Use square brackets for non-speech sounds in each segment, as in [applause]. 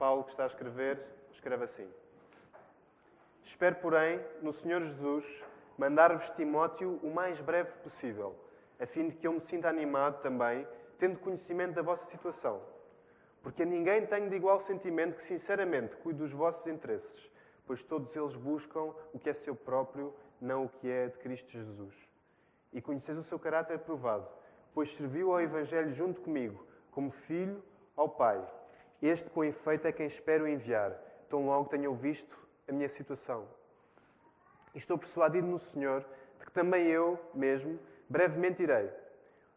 Paulo, que está a escrever, escreve assim: Espero, porém, no Senhor Jesus, mandar-vos Timóteo o mais breve possível, a fim de que eu me sinta animado também, tendo conhecimento da vossa situação. Porque a ninguém tenho de igual sentimento que, sinceramente, cuide dos vossos interesses, pois todos eles buscam o que é seu próprio, não o que é de Cristo Jesus. E conheceis o seu caráter provado, pois serviu ao Evangelho junto comigo, como filho ao Pai. Este, com efeito, é quem espero enviar, tão logo tenham visto a minha situação. E estou persuadido no Senhor de que também eu mesmo brevemente irei.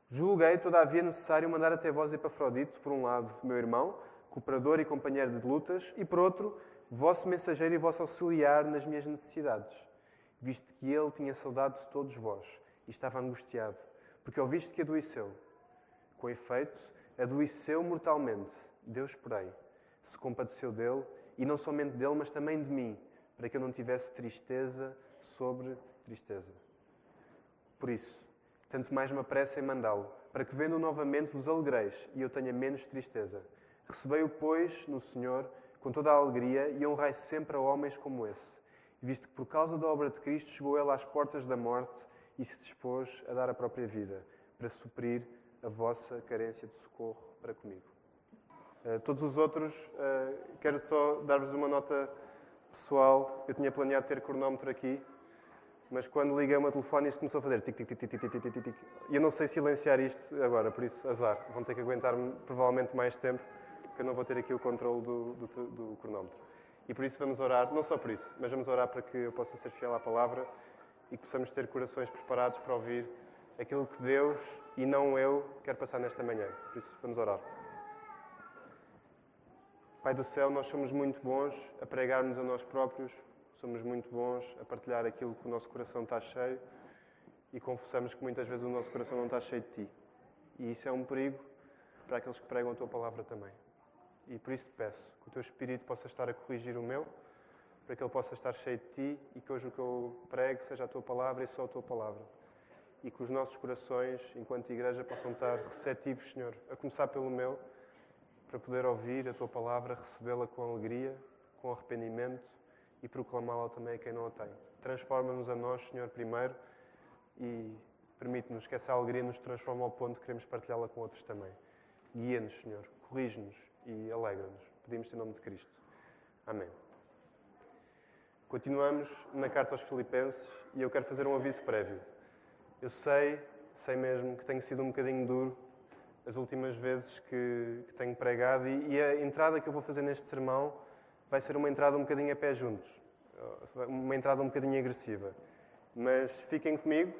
Julguei, todavia, necessário mandar até vós Epafrodito, por um lado, meu irmão, cooperador e companheiro de lutas, e por outro, vosso mensageiro e vosso auxiliar nas minhas necessidades, visto que ele tinha saudade de todos vós e estava angustiado, porque ouviste que adoeceu. Com efeito, adoeceu mortalmente. Deus, porém, se compadeceu dele, e não somente dele, mas também de mim, para que eu não tivesse tristeza sobre tristeza. Por isso, tanto mais me apressa em mandá-lo, para que vendo novamente vos alegreis e eu tenha menos tristeza. Recebei-o, pois, no Senhor, com toda a alegria e honrai sempre a homens como esse, visto que por causa da obra de Cristo chegou ele às portas da morte e se dispôs a dar a própria vida, para suprir a vossa carência de socorro para comigo. Uh, todos os outros, uh, quero só dar-vos uma nota pessoal. Eu tinha planeado ter cronómetro aqui, mas quando liguei o meu telefone isto começou a fazer tic, tic, tic, tic, tic, tic, tic, tic. E eu não sei silenciar isto agora, por isso, azar. Vão ter que aguentar-me provavelmente mais tempo, porque eu não vou ter aqui o controle do, do, do cronómetro. E por isso vamos orar, não só por isso, mas vamos orar para que eu possa ser fiel à palavra e que possamos ter corações preparados para ouvir aquilo que Deus e não eu quer passar nesta manhã. Por isso, vamos orar. Pai do céu, nós somos muito bons a pregarmos a nós próprios, somos muito bons a partilhar aquilo que o nosso coração está cheio e confessamos que muitas vezes o nosso coração não está cheio de Ti. E isso é um perigo para aqueles que pregam a Tua palavra também. E por isso te peço que o Teu Espírito possa estar a corrigir o meu, para que ele possa estar cheio de Ti e que hoje o que eu pregue seja a Tua palavra e só a Tua palavra. E que os nossos corações, enquanto igreja, possam estar receptivos, Senhor, a começar pelo meu para poder ouvir a tua palavra, recebê-la com alegria, com arrependimento e proclamá-la também a quem não a tem. Transforma-nos a nós, Senhor, primeiro e permite-nos que essa alegria nos transforme ao ponto de queremos partilhá-la com outros também. Guia-nos, Senhor, corrige-nos e alegra-nos. Pedimos em nome de Cristo. Amém. Continuamos na carta aos Filipenses e eu quero fazer um aviso prévio. Eu sei, sei mesmo que tenho sido um bocadinho duro as últimas vezes que, que tenho pregado e, e, a entrada que eu vou fazer neste sermão vai ser uma entrada um bocadinho a pé juntos, uma entrada um bocadinho agressiva. Mas fiquem comigo,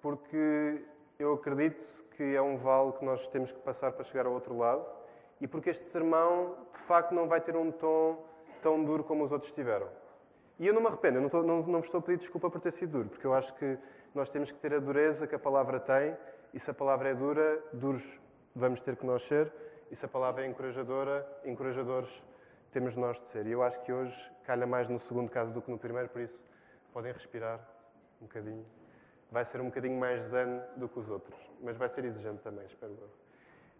porque eu acredito que é um vale que nós temos que passar para chegar ao outro lado e porque este sermão, de facto, não vai ter um tom tão duro como os outros tiveram. E eu não me arrependo, eu não, estou, não, não vos estou a pedir desculpa por ter sido duro, porque eu acho que nós temos que ter a dureza que a palavra tem e se a palavra é dura, duros vamos ter que nós ser. E se a palavra é encorajadora, encorajadores temos nós de ser. E eu acho que hoje calha mais no segundo caso do que no primeiro, por isso podem respirar um bocadinho. Vai ser um bocadinho mais zen do que os outros, mas vai ser exigente também, espero eu.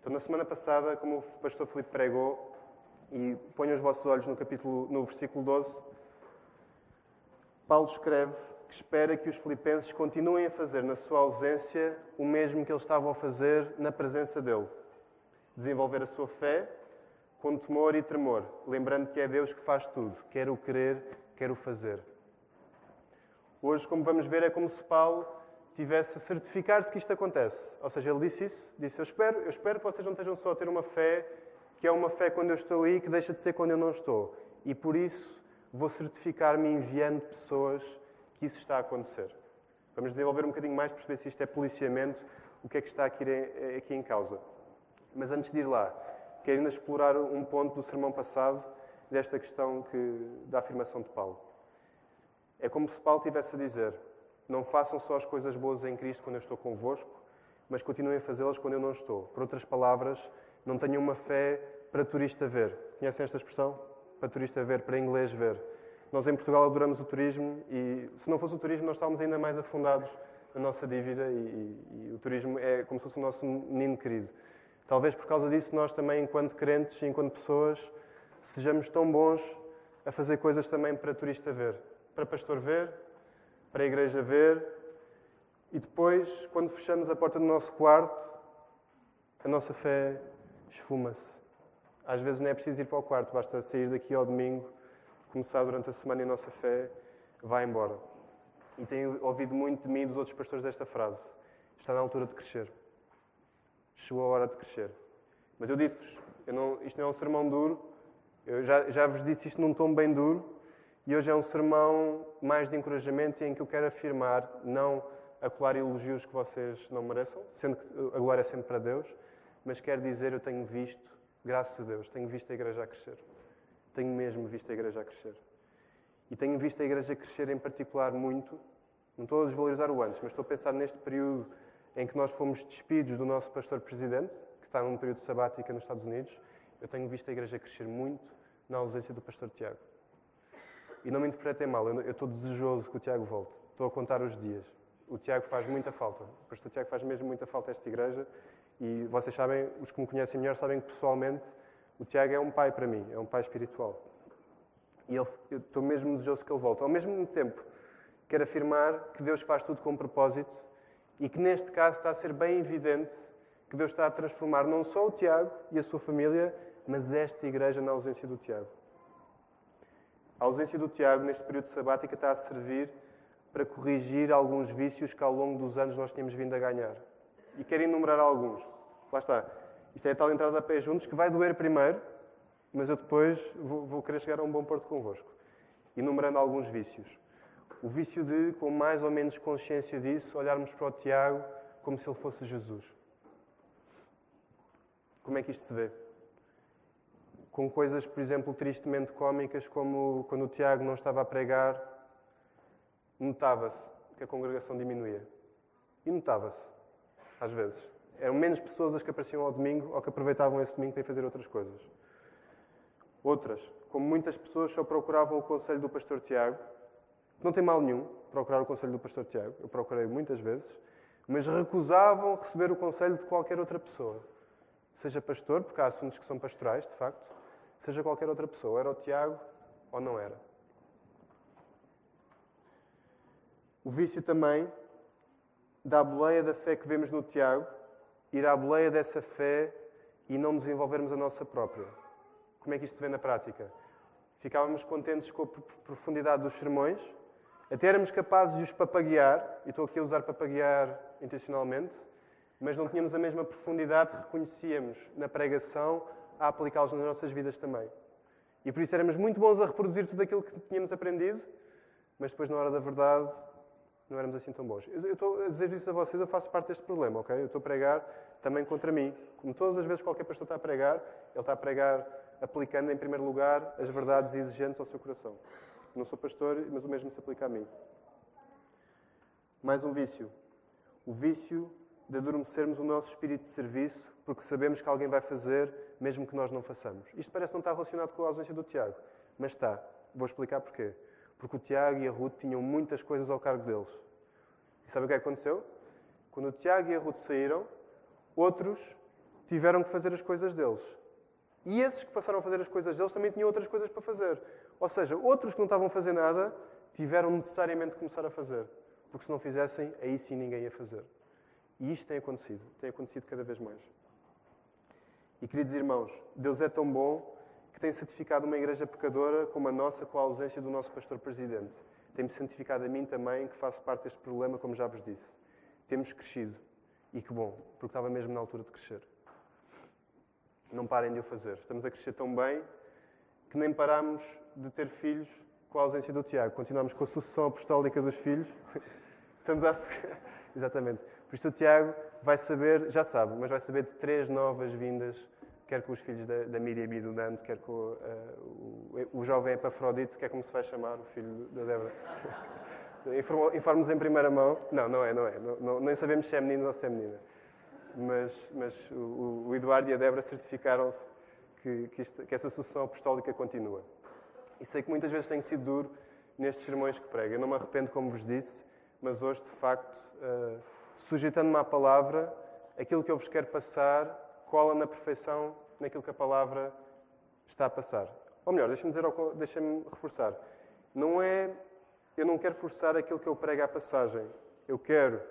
Então, na semana passada, como o pastor Filipe pregou, e ponham os vossos olhos no capítulo, no versículo 12, Paulo escreve que espera que os filipenses continuem a fazer na sua ausência o mesmo que eles estavam a fazer na presença dele. Desenvolver a sua fé com temor e tremor, lembrando que é Deus que faz tudo, quer o querer, quer o fazer. Hoje, como vamos ver, é como se Paulo tivesse a certificar-se que isto acontece. Ou seja, ele disse isso, disse, eu espero, eu espero que vocês não estejam só a ter uma fé que é uma fé quando eu estou aí, que deixa de ser quando eu não estou. E por isso vou certificar-me enviando pessoas que isso está a acontecer. Vamos desenvolver um bocadinho mais, perceber se isto é policiamento, o que é que está aqui, aqui em causa. Mas antes de ir lá, quero ainda explorar um ponto do sermão passado, desta questão que, da afirmação de Paulo. É como se Paulo tivesse a dizer: Não façam só as coisas boas em Cristo quando eu estou convosco, mas continuem a fazê-las quando eu não estou. Por outras palavras, não tenham uma fé para turista ver. Conhecem esta expressão? Para turista ver, para inglês ver. Nós em Portugal adoramos o turismo e se não fosse o turismo nós estávamos ainda mais afundados na nossa dívida e, e, e o turismo é como se fosse o nosso menino querido. Talvez por causa disso nós também, enquanto crentes e enquanto pessoas, sejamos tão bons a fazer coisas também para turista ver, para pastor ver, para igreja ver, e depois, quando fechamos a porta do nosso quarto, a nossa fé esfuma-se. Às vezes não é preciso ir para o quarto, basta sair daqui ao domingo, começar durante a semana e a nossa fé vai embora. E tenho ouvido muito de mim e dos outros pastores desta frase. Está na altura de crescer. Chegou a hora de crescer. Mas eu disse-vos, isto não é um sermão duro, eu já, já vos disse isto num tom bem duro, e hoje é um sermão mais de encorajamento em que eu quero afirmar, não acolar elogios que vocês não mereçam, sendo que a glória é sempre para Deus, mas quero dizer, eu tenho visto, graças a Deus, tenho visto a igreja a crescer. Tenho mesmo visto a igreja a crescer. E tenho visto a igreja crescer em particular muito, não estou a desvalorizar o antes, mas estou a pensar neste período em que nós fomos despidos do nosso pastor-presidente, que está num período sabático nos Estados Unidos, eu tenho visto a igreja crescer muito na ausência do pastor Tiago. E não me interpretem mal, eu estou desejoso que o Tiago volte. Estou a contar os dias. O Tiago faz muita falta. O pastor Tiago faz mesmo muita falta a esta igreja. E vocês sabem, os que me conhecem melhor, sabem que pessoalmente o Tiago é um pai para mim, é um pai espiritual. E ele, eu estou mesmo desejoso que ele volte. Ao mesmo tempo, quero afirmar que Deus faz tudo com propósito e que neste caso está a ser bem evidente que Deus está a transformar não só o Tiago e a sua família, mas esta igreja na ausência do Tiago. A ausência do Tiago neste período sabático está a servir para corrigir alguns vícios que ao longo dos anos nós tínhamos vindo a ganhar. E quero enumerar alguns. Lá está. Isto é a tal entrada a pé juntos que vai doer primeiro, mas eu depois vou, vou querer chegar a um bom porto convosco. Enumerando alguns vícios. O vício de, com mais ou menos consciência disso, olharmos para o Tiago como se ele fosse Jesus. Como é que isto se vê? Com coisas, por exemplo, tristemente cômicas, como quando o Tiago não estava a pregar, notava-se que a congregação diminuía. E notava-se, às vezes. Eram menos pessoas as que apareciam ao domingo ou que aproveitavam esse domingo para ir fazer outras coisas. Outras, como muitas pessoas só procuravam o conselho do pastor Tiago, não tem mal nenhum procurar o conselho do pastor Tiago, eu procurei muitas vezes, mas recusavam receber o conselho de qualquer outra pessoa. Seja pastor, porque há assuntos que são pastorais, de facto, seja qualquer outra pessoa. Era o Tiago ou não era. O vício também da boleia da fé que vemos no Tiago, ir à boleia dessa fé e não desenvolvermos a nossa própria. Como é que isto se vê na prática? Ficávamos contentes com a profundidade dos sermões, até éramos capazes de os papaguear, e estou aqui a usar papaguear intencionalmente, mas não tínhamos a mesma profundidade que reconhecíamos na pregação a aplicá-los nas nossas vidas também. E por isso éramos muito bons a reproduzir tudo aquilo que tínhamos aprendido, mas depois, na hora da verdade, não éramos assim tão bons. Eu, estou a dizer isso a vocês, eu faço parte deste problema, ok? Eu estou a pregar também contra mim. Como todas as vezes que qualquer pastor está a pregar, ele está a pregar aplicando, em primeiro lugar, as verdades exigentes ao seu coração. Não sou pastor, mas o mesmo se aplica a mim. Mais um vício. O vício de adormecermos o nosso espírito de serviço porque sabemos que alguém vai fazer, mesmo que nós não façamos. Isto parece não estar relacionado com a ausência do Tiago, mas está. Vou explicar porquê. Porque o Tiago e a Ruth tinham muitas coisas ao cargo deles. E sabe o que é aconteceu? Quando o Tiago e a Ruth saíram, outros tiveram que fazer as coisas deles. E esses que passaram a fazer as coisas deles também tinham outras coisas para fazer. Ou seja, outros que não estavam a fazer nada tiveram necessariamente que começar a fazer. Porque se não fizessem, aí sim ninguém ia fazer. E isto tem acontecido. Tem acontecido cada vez mais. E queridos irmãos, Deus é tão bom que tem santificado uma igreja pecadora como a nossa com a ausência do nosso pastor presidente. Tem-me santificado a mim também, que faço parte deste problema, como já vos disse. Temos crescido. E que bom, porque estava mesmo na altura de crescer. Não parem de o fazer. Estamos a crescer tão bem que nem paramos de ter filhos com a ausência do Tiago. Continuamos com a sucessão apostólica dos filhos. [laughs] Estamos a... [laughs] Exatamente. Por isso o Tiago vai saber, já sabe, mas vai saber de três novas vindas, quer com os filhos da, da Miriam e do Dante, quer com uh, o, o, jovem Epafrodito, que é como se vai chamar o filho da Débora. [laughs] Informos em primeira mão. Não, não é, não é. Não, não, nem sabemos se é menino ou se é menina. Mas, mas o, o Eduardo e a Débora certificaram-se que, que, que, essa sucessão apostólica continua. E sei que muitas vezes tenho sido duro nestes sermões que prego. Eu não me arrependo, como vos disse, mas hoje, de facto, uh, sujeitando-me à palavra, aquilo que eu vos quero passar cola na perfeição naquilo que a palavra está a passar. Ou melhor, deixa-me deixa-me reforçar. Não é, eu não quero forçar aquilo que eu prego à passagem. Eu quero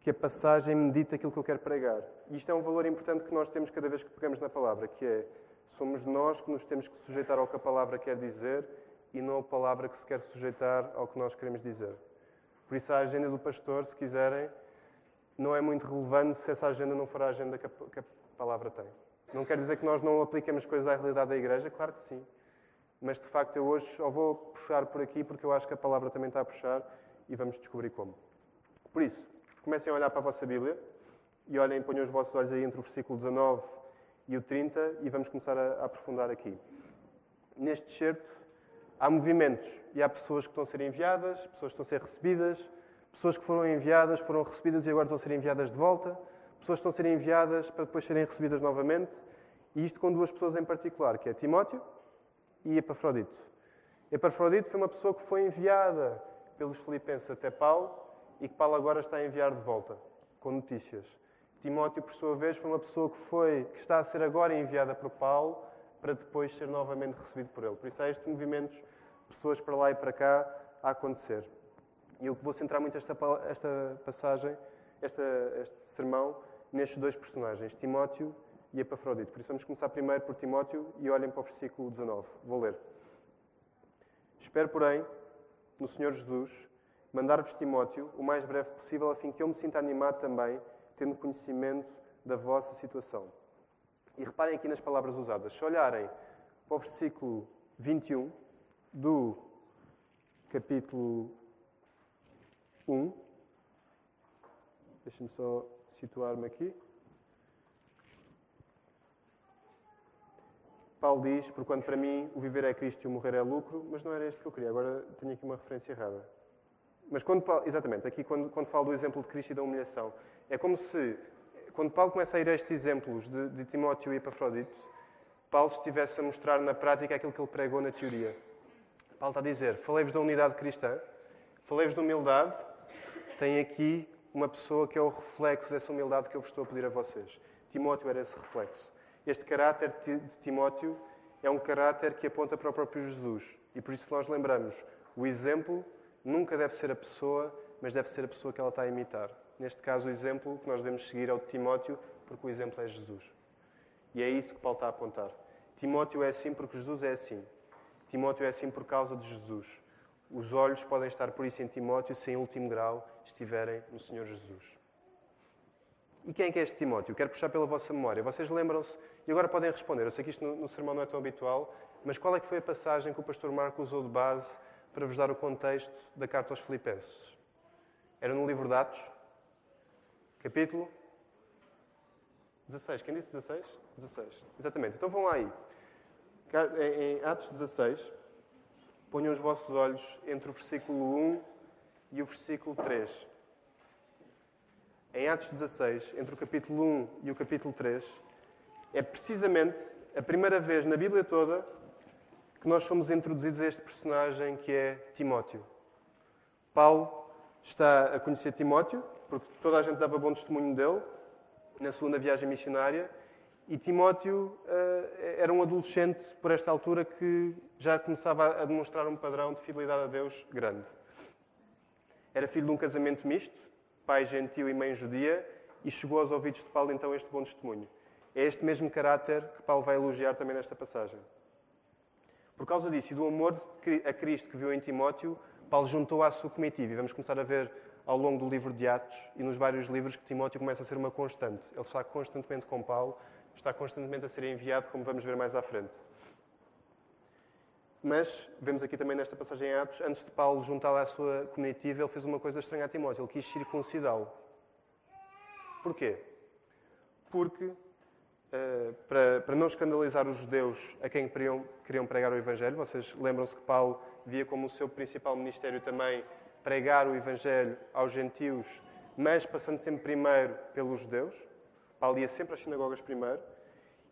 que a passagem medite aquilo que eu quero pregar. E isto é um valor importante que nós temos cada vez que pegamos na palavra, que é somos nós que nos temos que sujeitar ao que a palavra quer dizer e não a palavra que se quer sujeitar ao que nós queremos dizer. Por isso a agenda do pastor, se quiserem, não é muito relevante se essa agenda não for a agenda que a, que a palavra tem. Não quer dizer que nós não apliquemos coisas à realidade da igreja, claro que sim. Mas de facto eu hoje só vou puxar por aqui porque eu acho que a palavra também está a puxar e vamos descobrir como. Por isso, comecem a olhar para a vossa Bíblia e olhem, ponham os vossos olhos aí entre o versículo 19 e o 30 e vamos começar a, a aprofundar aqui. Neste certo há movimentos e há pessoas que estão a ser enviadas, pessoas que estão a ser recebidas, pessoas que foram enviadas, foram recebidas e agora estão a ser enviadas de volta pessoas estão a ser enviadas para depois serem recebidas novamente, e isto com duas pessoas em particular, que é Timóteo e Epafrodito. Epafrodito foi uma pessoa que foi enviada pelos filipenses até Paulo e que Paulo agora está a enviar de volta, com notícias. Timóteo, por sua vez, foi uma pessoa que, foi, que está a ser agora enviada por Paulo para depois ser novamente recebido por ele. Por isso há estes movimentos, pessoas para lá e para cá, a acontecer. E eu vou centrar muito esta, esta passagem, esta, este sermão, nestes dois personagens, Timóteo e Epafrodito. Por isso vamos começar primeiro por Timóteo e olhem para o versículo 19. Vou ler. Espero, porém, no Senhor Jesus, mandar-vos Timóteo o mais breve possível, a fim que eu me sinta animado também, tendo conhecimento da vossa situação. E reparem aqui nas palavras usadas. Se olharem para o versículo 21 do capítulo 1, deixem-me só situar-me aqui. Paulo diz, porquanto para mim o viver é Cristo e o morrer é lucro, mas não era este que eu queria. Agora tenho aqui uma referência errada. Mas quando Paulo, exatamente, aqui quando, quando falo do exemplo de Cristo e da humilhação, é como se, quando Paulo começa a ir a estes exemplos de, de Timóteo e Epafrodito, Paulo estivesse a mostrar na prática aquilo que ele pregou na teoria. Paulo está a dizer, falei-vos da unidade cristã, falei-vos de humildade, tem aqui uma pessoa que é o reflexo dessa humildade que eu vos estou a pedir a vocês. Timóteo era esse reflexo. Este caráter de Timóteo é um caráter que aponta para o próprio Jesus. E por isso nós lembramos, o exemplo nunca deve ser a pessoa, mas deve ser a pessoa que ela está a imitar. Neste caso, o exemplo que nós devemos seguir é o de Timóteo, porque o exemplo é Jesus. E é isso que Paulo está a apontar. Timóteo é assim porque Jesus é assim. Timóteo é assim por causa de Jesus. Os olhos podem estar, por isso, em Timóteo, se em último grau estiverem no Senhor Jesus. E quem é é este Timóteo? Quero puxar pela vossa memória. Vocês lembram-se, e agora podem responder, eu sei que isto no, no sermão não é tão habitual, mas qual é que foi a passagem que o pastor Marco usou de base para vos dar o contexto da carta aos Filipenses? Era no livro de Atos, capítulo 16. Quem disse 16? 16. Exatamente. Então vão lá aí. Em Atos 16, Ponham os vossos olhos entre o versículo 1 e o versículo 3. Em Atos 16, entre o capítulo 1 e o capítulo 3, é precisamente a primeira vez na Bíblia toda que nós somos introduzidos a este personagem que é Timóteo. Paulo está a conhecer Timóteo, porque toda a gente dava bom testemunho dele na segunda viagem missionária, e Timóteo uh, era um adolescente, por esta altura, que já começava a demonstrar um padrão de fidelidade a Deus grande. Era filho de um casamento misto, pai gentil e mãe judia, e chegou aos ouvidos de Paulo então este bom testemunho. É este mesmo caráter que Paulo vai elogiar também nesta passagem. Por causa disso e do amor a Cristo que viu em Timóteo, Paulo juntou à sua comitiva. E vamos começar a ver ao longo do livro de Atos e nos vários livros que Timóteo começa a ser uma constante. Ele está constantemente com Paulo está constantemente a ser enviado, como vamos ver mais à frente. Mas, vemos aqui também nesta passagem em Atos, antes de Paulo juntá-lo à sua comitiva, ele fez uma coisa estranha a Timóteo, ele quis circuncidá-lo. Porquê? Porque, uh, para, para, não escandalizar os judeus a quem queriam, queriam pregar o Evangelho, vocês lembram-se que Paulo via como o seu principal ministério também pregar o Evangelho aos gentios, mas passando sempre primeiro pelos judeus. Paulo ia sempre às sinagogas primeiro.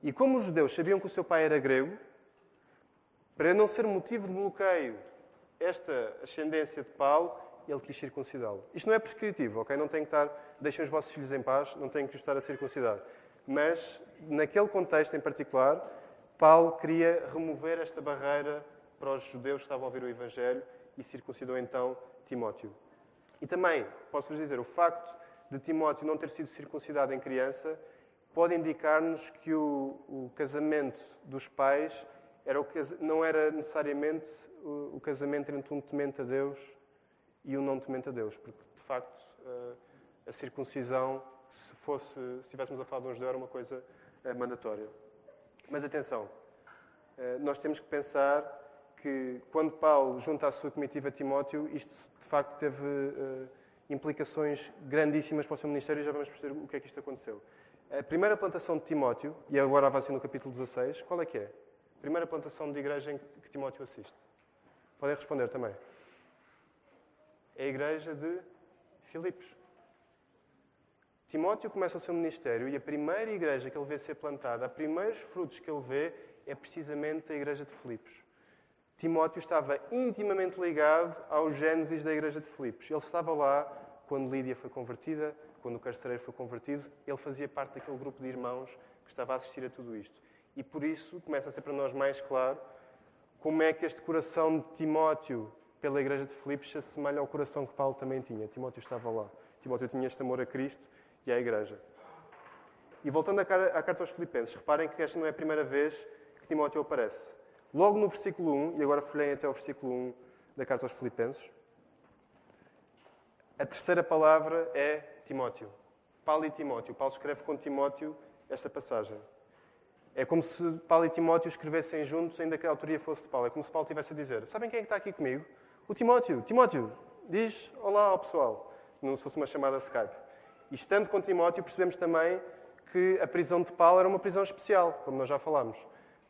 E como os judeus sabiam que o seu pai era grego, para não ser motivo de bloqueio esta ascendência de Paulo, ele quis circuncidá-lo. Isto não é prescritivo, ok? Não tem que estar, deixem os vossos filhos em paz, não tem que estar a circuncidar. Mas, naquele contexto em particular, Paulo queria remover esta barreira para os judeus que estavam a ouvir o Evangelho e circuncidou então Timóteo. E também, posso-vos dizer, o facto de Timóteo não ter sido circuncidado em criança pode indicar-nos que o, o, casamento dos pais era o, não era necessariamente o, o, casamento entre um temente a Deus e um não temente a Deus, porque de facto a, a circuncisão, se fosse, se estivéssemos a falar de um judeu, era uma coisa eh, mandatória. Mas atenção, eh, nós temos que pensar que quando Paulo junta a sua comitiva a Timóteo, isto facto teve uh, implicações grandíssimas para o seu ministério e já vamos perceber o que é que isto aconteceu. A primeira plantação de Timóteo, e agora avança no capítulo 16, qual é que é? A primeira plantação de igreja em que Timóteo assiste? Podem responder também. É a igreja de Filipos. Timóteo começa o seu ministério e a primeira igreja que ele vê ser plantada, os primeiros frutos que ele vê, é precisamente a igreja de Filipos. Timóteo estava intimamente ligado ao Gênesis da igreja de Filipos. Ele estava lá quando Lídia foi convertida, quando o carcereiro foi convertido. Ele fazia parte daquele grupo de irmãos que estava a assistir a tudo isto. E por isso começa a ser para nós mais claro como é que este coração de Timóteo pela igreja de Filipos se assemelha ao coração que Paulo também tinha. Timóteo estava lá. Timóteo tinha este amor a Cristo e à igreja. E voltando à carta aos Filipenses, reparem que esta não é a primeira vez que Timóteo aparece. Logo no versículo 1, e agora folheiem até o versículo 1 da carta aos Filipenses, a terceira palavra é Timóteo. Paulo e Timóteo. Paulo escreve com Timóteo esta passagem. É como se Paulo e Timóteo escrevessem juntos, ainda que a autoria fosse de Paulo. É como se Paulo estivesse a dizer: Sabem quem é que está aqui comigo? O Timóteo. Timóteo, diz olá ao pessoal. Não se fosse uma chamada Skype. E estando com Timóteo, percebemos também que a prisão de Paulo era uma prisão especial, como nós já falámos.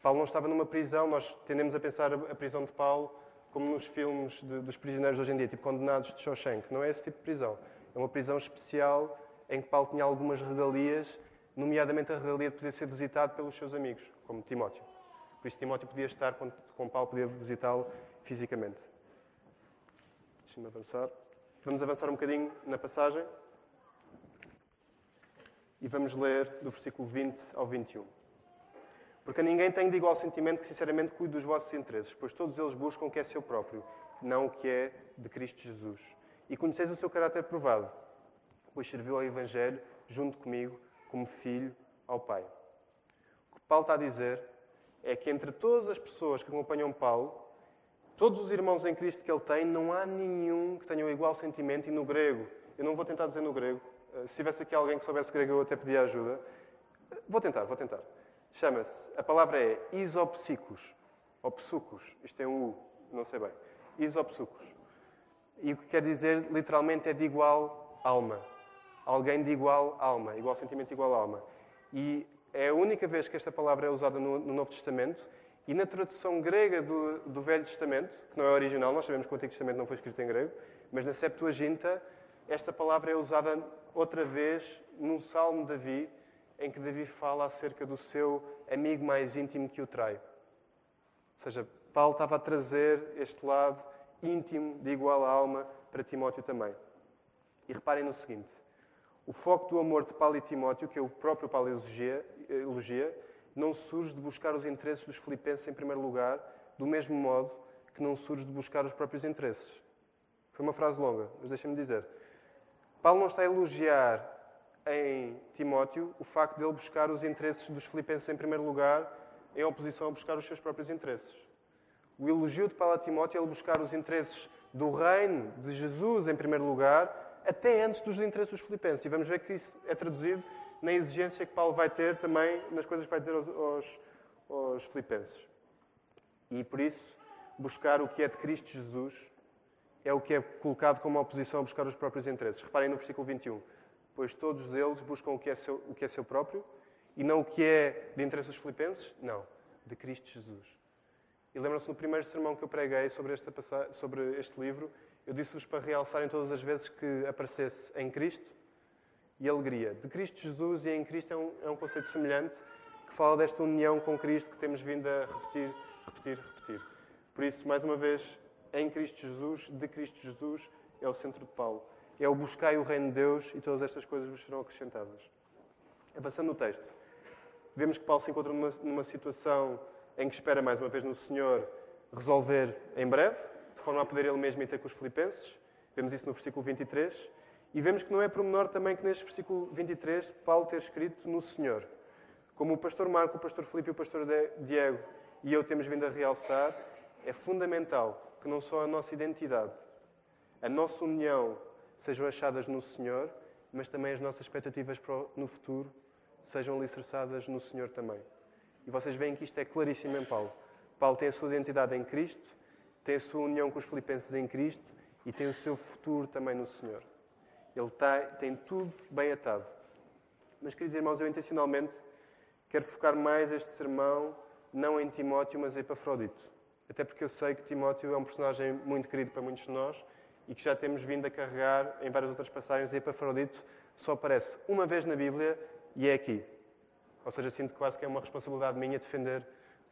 Paulo não estava numa prisão, nós tendemos a pensar a prisão de Paulo como nos filmes de, dos prisioneiros hoje em dia, tipo condenados de Shawshank. Não é esse tipo de prisão. É uma prisão especial em que Paulo tinha algumas regalias, nomeadamente a regalia de poder ser visitado pelos seus amigos, como Timóteo. Por isso, Timóteo podia estar com, com Paulo, podia visitá-lo fisicamente. Deixa-me avançar. Vamos avançar um bocadinho na passagem e vamos ler do versículo 20 ao 21. Porque a ninguém tem de igual sentimento que sinceramente cuide dos vossos interesses, pois todos eles buscam o que é seu próprio, não o que é de Cristo Jesus. E conheceis o seu caráter provado, pois serviu ao Evangelho junto comigo como filho ao Pai. O que Paulo está a dizer é que entre todas as pessoas que acompanham Paulo, todos os irmãos em Cristo que ele tem, não há nenhum que tenha o igual sentimento. E no grego, eu não vou tentar dizer no grego, eh, se tivesse aqui alguém que soubesse grego, eu até pedia ajuda. Vou tentar, vou tentar. Chama-se, a palavra é isopsicos, ou psucos, isto é um U, não sei bem. Isopsicos. E o que quer dizer, literalmente, é de igual alma. Alguém de igual alma, igual sentimento, igual alma. E é a única vez que esta palavra é usada no, no Novo Testamento e na tradução grega do, do, Velho Testamento, que não é original, nós sabemos que o Antigo Testamento não foi escrito em grego, mas na Septuaginta, esta palavra é usada outra vez num Salmo de Davi, em que Davi fala acerca do seu amigo mais íntimo que o trai. Ou seja, Paulo estava a trazer este lado íntimo de igual alma para Timóteo também. E reparem no seguinte: o foco do amor de Paulo e Timóteo, que é o próprio Paulo elogia, elogia não surge de buscar os interesses dos filipenses em primeiro lugar, do mesmo modo que não surge de buscar os próprios interesses. Foi uma frase longa, mas deixem-me dizer. Paulo não está a elogiar em Timóteo o facto de ele buscar os interesses dos filipenses em primeiro lugar, em oposição a buscar os seus próprios interesses. O elogio de Paulo a Timóteo é ele buscar os interesses do reino de Jesus em primeiro lugar, até antes dos interesses dos filipenses. E vamos ver que isso é traduzido na exigência que Paulo vai ter também nas coisas que vai dizer aos, aos, aos filipenses. E por isso, buscar o que é de Cristo Jesus é o que é colocado como oposição a buscar os próprios interesses. Reparem no versículo 21 pois todos eles buscam o que é seu, o que é seu próprio e não o que é de interesse dos filipenses? Não, de Cristo Jesus. E lembram-se no primeiro sermão que eu preguei sobre, esta, sobre este livro, eu disse-vos para realçarem todas as vezes que aparecesse em Cristo e alegria. De Cristo Jesus e em Cristo é um, é um conceito semelhante que fala desta união com Cristo que temos vindo a repetir, repetir, repetir. Por isso, mais uma vez, em Cristo Jesus, de Cristo Jesus, é o centro de Paulo é o buscai o reino de Deus e todas estas coisas vos serão acrescentadas. Avançando no texto, vemos que Paulo se encontra numa, numa situação em que espera mais uma vez no Senhor resolver em breve, de forma a poder ele mesmo ir ter com os filipenses. Vemos isso no versículo 23. E vemos que não é por menor também que neste versículo 23 Paulo ter escrito no Senhor. Como o pastor Marco, o pastor Filipe e o pastor Diego e eu temos vindo a realçar, é fundamental que não só a nossa identidade, a nossa união sejam achadas no Senhor, mas também as nossas expectativas no futuro sejam alicerçadas no Senhor também. E vocês veem que isto é claríssimo em Paulo. Paulo tem a sua identidade em Cristo, tem a sua união com os filipenses em Cristo e tem o seu futuro também no Senhor. Ele está, tem tudo bem atado. Mas, queridos irmãos, eu intencionalmente quero focar mais este sermão não em Timóteo, mas em Epafrodito. Até porque eu sei que Timóteo é um personagem muito querido para muitos de nós e que já temos vindo a carregar em várias outras passagens. Epafrodito só aparece uma vez na Bíblia e é aqui. Ou seja, sinto quase que é uma responsabilidade minha defender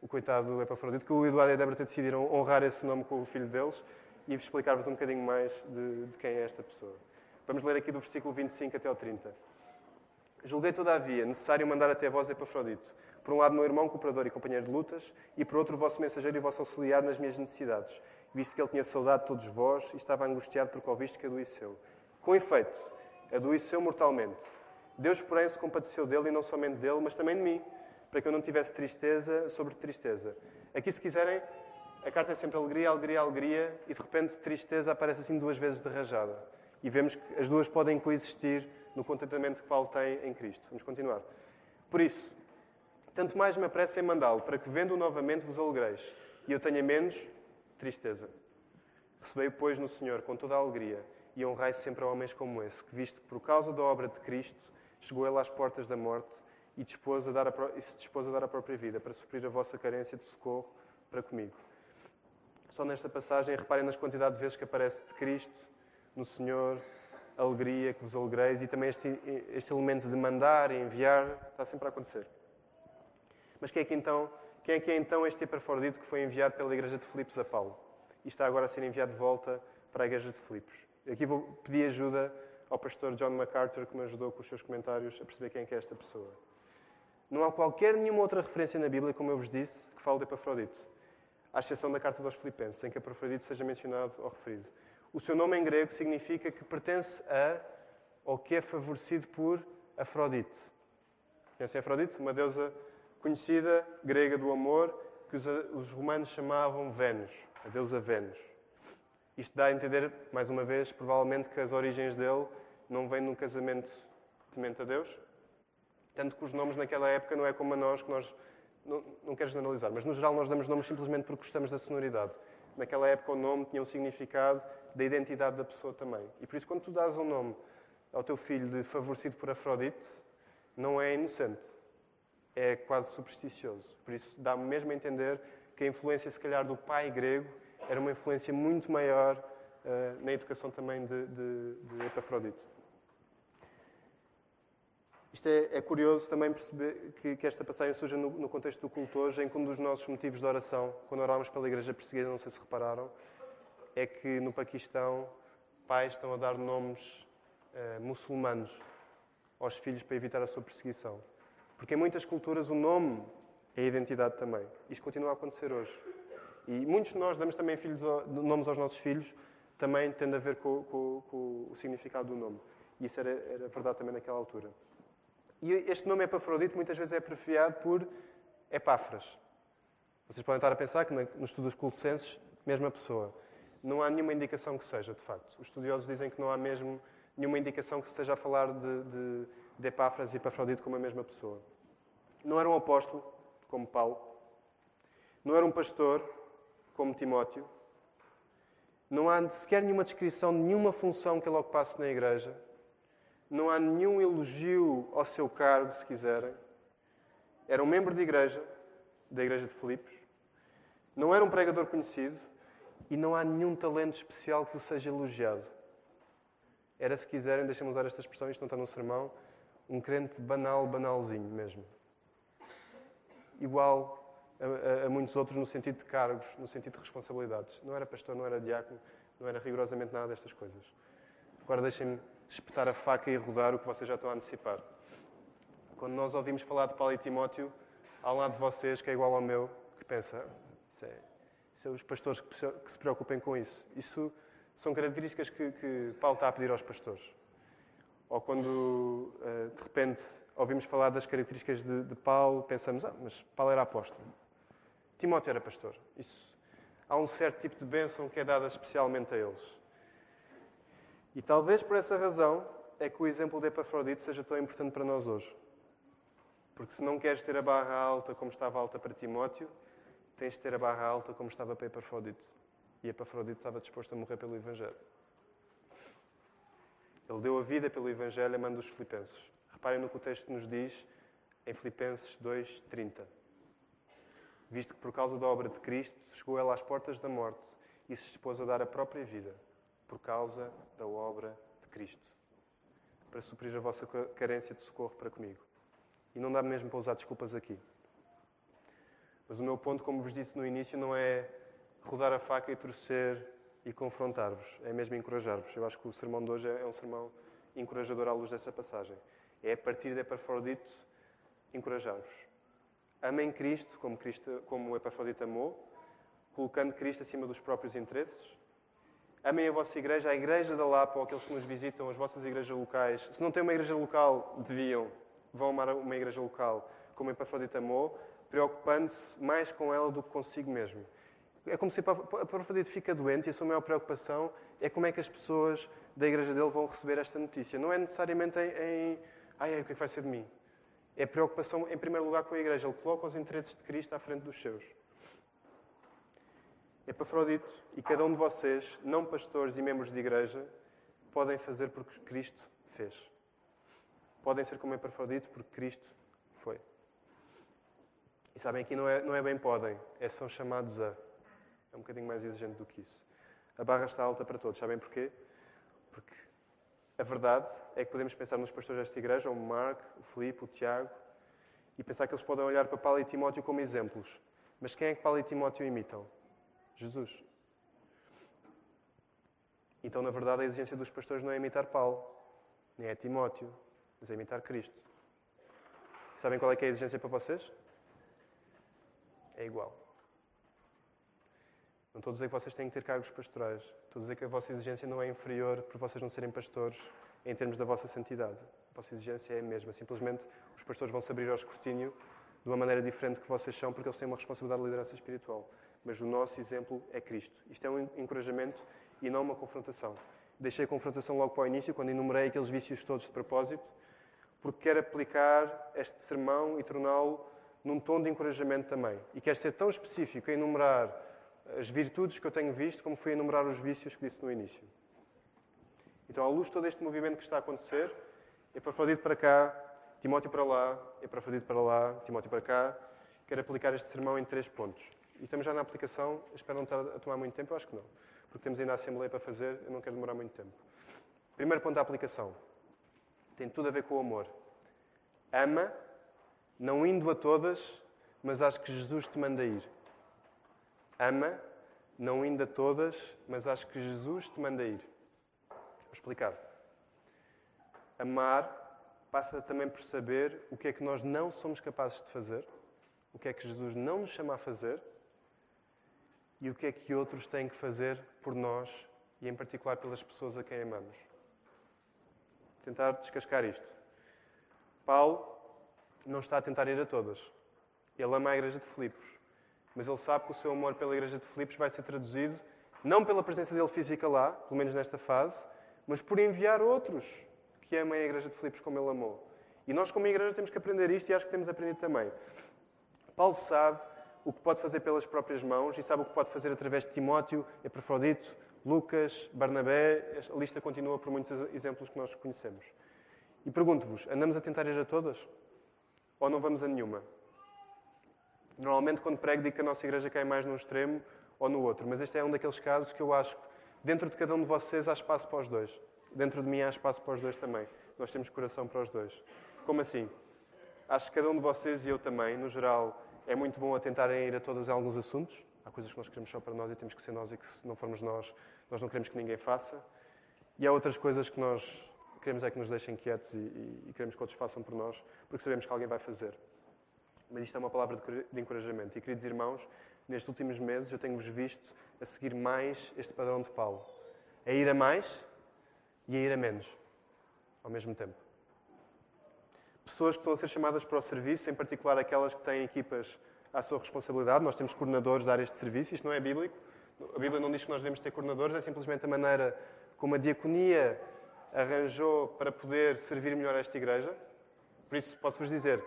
o coitado do Epafrodito, que o Eduardo e a Débora decidiram honrar esse nome com o filho deles e explicar-vos um bocadinho mais de, de quem é esta pessoa. Vamos ler aqui do versículo 25 até ao 30. Julguei, todavia, necessário mandar até vós Epafrodito, por um lado, meu irmão, cooperador e companheiro de lutas, e por outro, o vosso mensageiro e o vosso auxiliar nas minhas necessidades, visto que ele tinha saudade de todos vós e estava angustiado porque ouviste que adoeceu. Com efeito, adoeceu mortalmente. Deus, porém, se compadeceu dele, e não somente dele, mas também de mim, para que eu não tivesse tristeza sobre tristeza. Aqui, se quiserem, a carta é sempre alegria, alegria, alegria, e de repente tristeza aparece assim duas vezes de rajada. E vemos que as duas podem coexistir no contentamento que Paulo tem em Cristo. Vamos continuar. Por isso, tanto mais me apressa em mandá-lo, para que, vendo-o novamente, vos alegreis, e eu tenha menos tristeza. Recebei, pois, no Senhor com toda a alegria, e honrai sempre a homens como esse, que, visto por causa da obra de Cristo, chegou ele às portas da morte e, dispôs a dar a, e se dispôs a dar a própria vida, para suprir a vossa carência de socorro para comigo. Só nesta passagem, reparem nas quantidades de vezes que aparece de Cristo, no Senhor, alegria, que vos alegreis, e também este, este elemento de mandar e enviar, está sempre a acontecer. Mas quem é que então, quem é, que é então este Epafrodito que foi enviado pela igreja de Filipos a Paulo? E está agora a ser enviado de volta para a igreja de Filipos. Aqui vou pedir ajuda ao pastor John MacArthur, que me ajudou com os seus comentários a perceber quem é, que é esta pessoa. Não há qualquer nenhuma outra referência na Bíblia, como eu vos disse, que fale de Epafrodito, à exceção da carta dos Filipenses, em que Epafrodito seja mencionado ou referido. O seu nome em grego significa que pertence a ou que é favorecido por Afrodite. Conhecem Afrodite? Uma deusa conhecida grega do amor, que os, os romanos chamavam Vênus, a deusa Vênus. Isto dá a entender, mais uma vez, provavelmente que as origens dele não vêm de um casamento temente a Deus. Tanto que os nomes naquela época não é como a nós, que nós. Não, não quero generalizar, mas no geral nós damos nomes simplesmente porque gostamos da sonoridade. Naquela época o nome tinha um significado da identidade da pessoa também. E por isso, quando tu dás um nome ao teu filho de favorecido por Afrodite, não é inocente é quase supersticioso. Por isso dá-me mesmo a entender que a influência, se calhar, do pai grego era uma influência muito maior uh, na educação também de, de, de Epafrodito. Isto é, é, curioso também perceber que, que esta passagem surge no, no, contexto do culto hoje, em que um dos nossos motivos de oração, quando oramos pela igreja perseguida, não sei se repararam, é que no Paquistão pais estão a dar nomes uh, muçulmanos aos filhos para evitar a sua perseguição. Porque em muitas culturas o nome é a identidade também. Isto continua a acontecer hoje. E muitos de nós damos também filhos, nomes aos nossos filhos, também tendo a ver com, com, com o significado do nome. E isso era, era, verdade também naquela altura. E este nome Epafrodito muitas vezes é abreviado por Epáfras. Vocês podem estar a pensar que nos estudos colossenses, mesma pessoa. Não há nenhuma indicação que seja, de facto. Os estudiosos dizem que não há mesmo nenhuma indicação que esteja a falar de, de de Epáfras e Epafrodito como a mesma pessoa. Não era um apóstolo, como Paulo. Não era um pastor, como Timóteo. Não há sequer nenhuma descrição de nenhuma função que ele ocupasse na igreja. Não há nenhum elogio ao seu cargo, se quiserem. Era um membro de igreja, da igreja de Filipos. Não era um pregador conhecido. E não há nenhum talento especial que lhe seja elogiado. Era, se quiserem, deixem-me usar esta expressão, isto não está no sermão, um crente banal, banalzinho mesmo. Igual a, a, a, muitos outros no sentido de cargos, no sentido de responsabilidades. Não era pastor, não era diácono, não era rigorosamente nada destas coisas. Agora deixem-me espetar a faca e rodar o que vocês já estão a antecipar. Quando nós ouvimos falar de Paulo e Timóteo, há um lado de vocês que é igual ao meu, que pensa, isso é, isso é os pastores que se preocupem com isso. Isso são características que, que Paulo está a pedir aos pastores. Ou quando, eh, de repente, ouvimos falar das características de, de Paulo, pensamos, ah, mas Paulo era apóstolo. Timóteo era pastor. Isso, há um certo tipo de bênção que é dada especialmente a eles. E talvez por essa razão é que o exemplo de Epafrodito seja tão importante para nós hoje. Porque se não queres ter a barra alta como estava alta para Timóteo, tens de ter a barra alta como estava para Epafrodito. E Epafrodito estava disposto a morrer pelo Evangelho. Ele deu a vida pelo Evangelho amando os filipenses. Reparem no que o texto nos diz em Filipenses 2:30. Visto que por causa da obra de Cristo chegou ela às portas da morte e se dispôs a dar a própria vida por causa da obra de Cristo, para suprir a vossa carência de socorro para comigo. E não dá mesmo para usar desculpas aqui. Mas o meu ponto, como vos disse no início, não é rodar a faca e torcer e confrontar-vos, é mesmo encorajar-vos. Eu acho que o sermão de hoje é um sermão encorajador à luz dessa passagem. É a partir de Epafrodito encorajar-vos. Amem Cristo como, Cristo, como Epafrodito amou, colocando Cristo acima dos próprios interesses. Amem a vossa igreja, a igreja da Lapa, ou aqueles que nos visitam, as vossas igrejas locais. Se não têm uma igreja local, deviam. Vão amar uma igreja local, como Epafrodito amou, preocupando-se mais com ela do que consigo mesmo. É como se a Epafrodito fica doente e a sua maior preocupação é como é que as pessoas da igreja dele vão receber esta notícia. Não é necessariamente em, em ai, o que é vai ser de mim? É preocupação, em primeiro lugar, com a igreja. Ele coloca os interesses de Cristo à frente dos seus. Epafrodito e cada um de vocês, não pastores e membros de igreja, podem fazer porque Cristo fez. Podem ser como Epafrodito porque Cristo foi. E sabem, aqui não é, não é bem podem, é são chamados a. Um bocadinho mais exigente do que isso. A barra está alta para todos. Sabem porquê? Porque a verdade é que podemos pensar nos pastores desta igreja, o Marco, o Filipe, o Tiago, e pensar que eles podem olhar para Paulo e Timóteo como exemplos. Mas quem é que Paulo e Timóteo imitam? Jesus. Então, na verdade, a exigência dos pastores não é imitar Paulo, nem é Timóteo, mas é imitar Cristo. Sabem qual é, é a exigência para vocês? é igual. Não estou a dizer que vocês têm que ter cargos pastorais. Estou a dizer que a vossa exigência não é inferior por vocês não serem pastores em termos da vossa santidade. A vossa exigência é a mesma. Simplesmente os pastores vão se abrir ao escrutínio de uma maneira diferente que vocês são, porque eles têm uma responsabilidade de liderança espiritual. Mas o nosso exemplo é Cristo. Isto é um encorajamento e não uma confrontação. Deixei a confrontação logo para o início, quando enumerei aqueles vícios todos de propósito, porque quero aplicar este sermão e torná-lo num tom de encorajamento também. E quer ser tão específico a enumerar as virtudes que eu tenho visto, como foi a enumerar os vícios que disse no início. Então, à luz de todo este movimento que está a acontecer, é para cá, Timóteo para lá, é para lá, Timóteo para cá, quero aplicar este sermão em três pontos. E estamos já na aplicação, espero não estar a tomar muito tempo, eu acho que não, porque temos ainda a Assembleia para fazer, eu não quero demorar muito tempo. Primeiro ponto da aplicação. Tem tudo a ver com o amor. Ama não indo a todas, mas acho que Jesus te manda ir. Ama, não indo a todas, mas acho que Jesus te manda ir. Vou explicar. Amar passa também por saber o que é que nós não somos capazes de fazer, o que é que Jesus não nos chama a fazer e o que é que outros têm que fazer por nós e, em particular, pelas pessoas a quem amamos. Tentar descascar isto. Paulo não está a tentar ir a todas. Ele ama a igreja de Filipos. Mas ele sabe que o seu amor pela igreja de Filipos vai ser traduzido não pela presença dele física lá, pelo menos nesta fase, mas por enviar outros que amem a igreja de Filipos como ele amou. E nós, como igreja, temos que aprender isto e acho que temos aprendido também. Paulo sabe o que pode fazer pelas próprias mãos e sabe o que pode fazer através de Timóteo, Epafrodito, Lucas, Barnabé. A lista continua por muitos exemplos que nós conhecemos. E pergunto-vos: andamos a tentar ir a todas? ou não vamos a nenhuma. Normalmente, quando prego, digo que a nossa igreja cai mais num extremo ou no outro, mas este é um daqueles casos que eu acho que dentro de cada um de vocês há espaço para os dois. Dentro de mim há espaço para os dois também. Nós temos coração para os dois. Como assim? Acho que cada um de vocês e eu também, no geral, é muito bom a tentarem ir a todos alguns assuntos. Há coisas que nós queremos só para nós e temos que ser nós e que se não formos nós, nós não queremos que ninguém faça. E há outras coisas que nós queremos é que nos deixem quietos e, e, e, queremos que outros façam por nós, porque sabemos que alguém vai fazer. Mas isto é uma palavra de encorajamento. E, queridos irmãos, nestes últimos meses eu tenho-vos visto a seguir mais este padrão de Paulo. A ir a mais e a ir a menos, ao mesmo tempo. Pessoas que estão a ser chamadas para o serviço, em particular aquelas que têm equipas à sua responsabilidade. Nós temos coordenadores de áreas de serviço, isto não é bíblico. A Bíblia não diz que nós devemos ter coordenadores, é simplesmente a maneira como a diaconia arranjou para poder servir melhor esta igreja. Por isso, posso-vos dizer,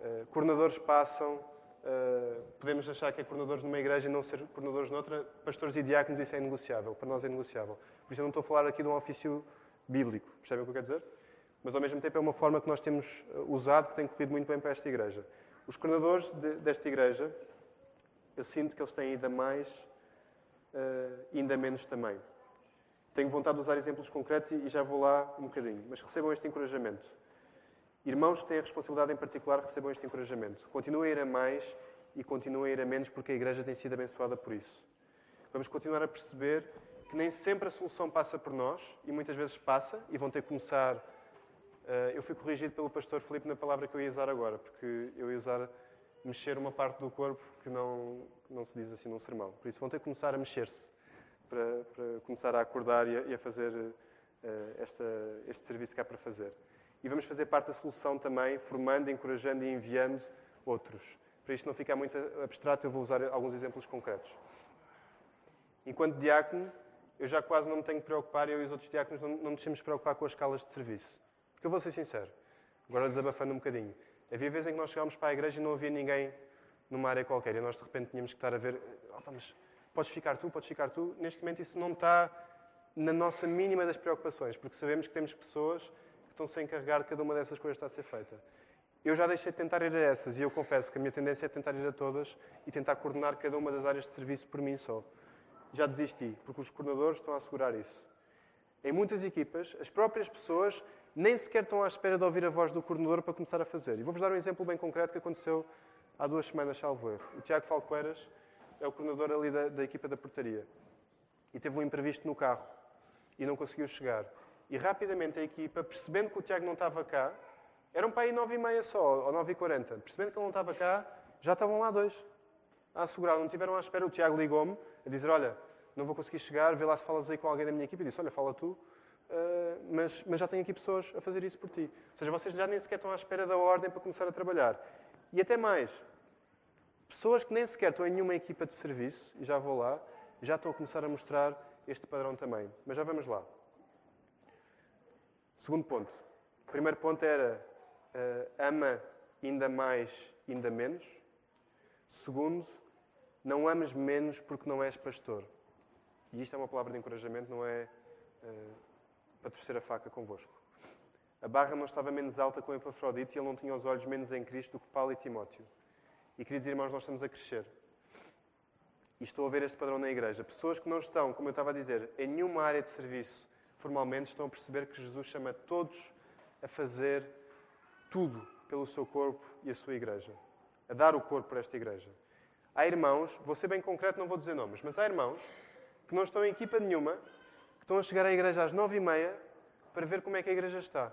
uh, coordenadores passam, uh, podemos achar que é coordenadores numa igreja e não ser coordenadores noutra, pastores e diáconos, isso é negociável, para nós é negociável. Por isso eu não estou a falar aqui de um ofício bíblico, percebem o que eu quero dizer? Mas ao mesmo tempo é uma forma que nós temos eh, usado que tem corrido muito bem para esta igreja. Os coordenadores de, desta igreja, eu sinto que eles têm ainda mais, uh, ainda menos também. Tenho vontade de usar exemplos concretos e já vou lá um bocadinho, mas recebam este encorajamento. Irmãos que têm a responsabilidade em particular, recebam este encorajamento. Continuem a ir a mais e continuem a ir a menos, porque a igreja tem sido abençoada por isso. Vamos continuar a perceber que nem sempre a solução passa por nós, e muitas vezes passa, e vão ter que começar. Uh, eu fui corrigido pelo pastor Filipe na palavra que eu ia usar agora, porque eu ia usar mexer uma parte do corpo que não, não se diz assim num sermão. Por isso vão ter que começar a mexer-se para, para começar a acordar e a, e a fazer uh, esta, este serviço que há para fazer. E vamos fazer parte da solução também, formando, encorajando e enviando outros. Para isto não ficar muito abstrato, eu vou usar alguns exemplos concretos. Enquanto diácono, eu já quase não me tenho que preocupar, eu e os outros diáconos não, não nos temos que preocupar com as escalas de serviço. Porque eu vou ser sincero, agora desabafando um bocadinho. Havia vezes em que nós chegámos para a igreja e não havia ninguém numa área qualquer. E nós de repente tínhamos que estar a ver, oh, mas podes ficar tu, podes ficar tu. Neste momento isso não está na nossa mínima das preocupações, porque sabemos que temos pessoas estão-se a encarregar de cada uma dessas coisas está a ser feita. Eu já deixei de tentar ir a essas e eu confesso que a minha tendência é tentar ir a todas e tentar coordenar cada uma das áreas de serviço por mim só. Já desisti, porque os coordenadores estão a assegurar isso. Em muitas equipas, as próprias pessoas nem sequer estão à espera de ouvir a voz do coordenador para começar a fazer. E vou-vos dar um exemplo bem concreto que aconteceu há duas semanas, salvo erro. O Tiago Falcoeiras é o coordenador ali da, da equipa da portaria. E teve um imprevisto no carro e não conseguiu chegar. E rapidamente a equipa, percebendo que o Tiago não estava cá, eram para aí nove e meia só, ou nove e quarenta. Percebendo que ele não estava cá, já estavam lá dois a assegurar. Não tiveram à espera. O Tiago ligou-me a dizer: Olha, não vou conseguir chegar, vê lá se falas aí com alguém da minha equipa. E disse: Olha, fala tu, uh, mas, mas já tenho aqui pessoas a fazer isso por ti. Ou seja, vocês já nem sequer estão à espera da ordem para começar a trabalhar. E até mais, Pessoas que nem sequer estão em nenhuma equipa de serviço, e já vou lá, já estão a começar a mostrar este padrão também. Mas já vamos lá. Segundo ponto. O primeiro ponto era uh, ama ainda mais, ainda menos. Segundo, não ames menos porque não és pastor. E isto é uma palavra de encorajamento, não é uh, para torcer a faca convosco. A barra não estava menos alta com Epafrodito e ele não tinha os olhos menos em Cristo do que Paulo e Timóteo. E, queridos irmãos, nós estamos a crescer. E estou a ver este padrão na igreja. Pessoas que não estão, como eu estava a dizer, em nenhuma área de serviço, formalmente, estão a perceber que Jesus chama todos a fazer tudo pelo seu corpo e a sua igreja. A dar o corpo para esta igreja. Há irmãos, vou ser bem concreto, não vou dizer nomes, mas há irmãos que não estão em equipa nenhuma, que estão a chegar à igreja às nove e meia para ver como é que a igreja está.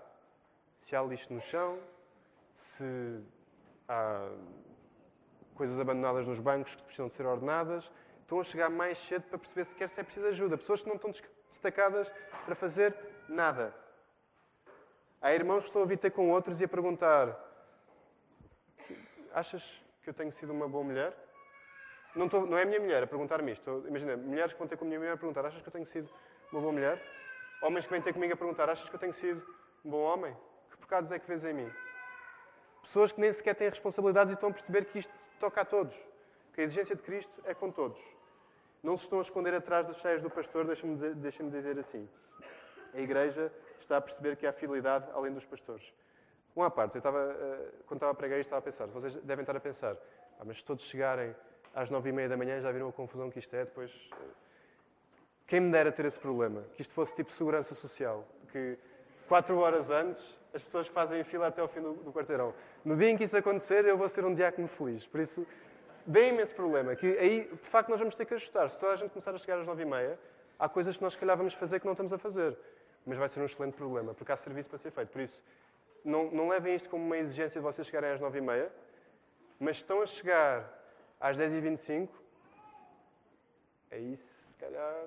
Se há lixo no chão, se há coisas abandonadas nos bancos que precisam de ser ordenadas, estão a chegar mais cedo para perceber sequer se é preciso ajuda. Pessoas que não estão destacadas para fazer nada. Há irmãos que estão a vir ter com outros e a perguntar: Achas que eu tenho sido uma boa mulher? Não, estou, não é a minha mulher a perguntar-me isto. Imagina, mulheres que vão ter com a minha mulher a perguntar: Achas que eu tenho sido uma boa mulher? Homens que vêm ter comigo a perguntar: Achas que eu tenho sido um bom homem? Que pecados é que vês em mim? Pessoas que nem sequer têm responsabilidades e estão a perceber que isto toca a todos. Que a exigência de Cristo é com todos. Não se estão a esconder atrás das cheias do pastor, deixem-me dizer, deixem dizer assim. A Igreja está a perceber que há fidelidade além dos pastores. Uma parte, eu estava, eh, quando estava a pregar isto, estava a pensar, vocês devem estar a pensar, ah, mas se todos chegarem às nove e meia da manhã já viram a confusão que isto é, depois... Eh, quem me dera ter esse problema? Que isto fosse tipo segurança social. Que quatro horas antes as pessoas fazem fila até ao fim do, do quarteirão. No dia em que isso acontecer, eu vou ser um diácono feliz. Por isso, deem-me problema, que aí, de facto, nós vamos ter que ajustar. Se toda a gente começar a chegar às nove e meia, há coisas que nós, se calhar, vamos fazer que não estamos a fazer. Mas vai ser um excelente problema, porque há serviço para ser feito. Por isso, não, não levem isto como uma exigência de vocês chegarem às nove e meia, mas estão a chegar às 10h25, aí se calhar